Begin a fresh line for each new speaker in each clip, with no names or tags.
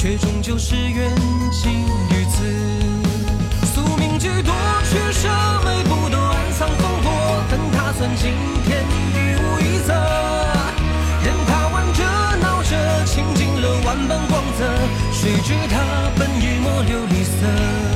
却终究是缘尽于此，宿命几多取舍，每步都暗藏风波。等他算尽天地无一则，任他玩着闹着，倾尽了万般光泽。谁知他本一抹琉璃色。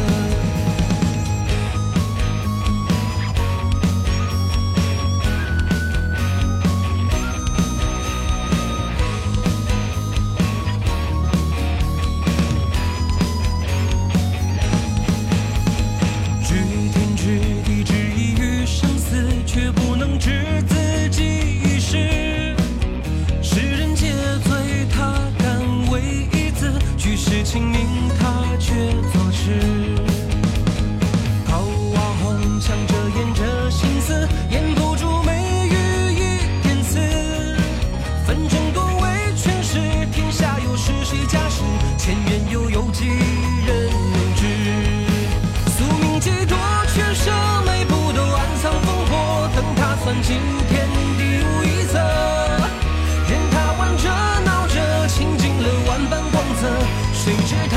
清明，他却作痴。桃花红墙遮掩着心思，掩不住眉宇一点刺。纷争多为权势，天下又是谁家事？前缘又有几人知？宿命几多却舍，每步都暗藏烽火，等他算尽天。谁知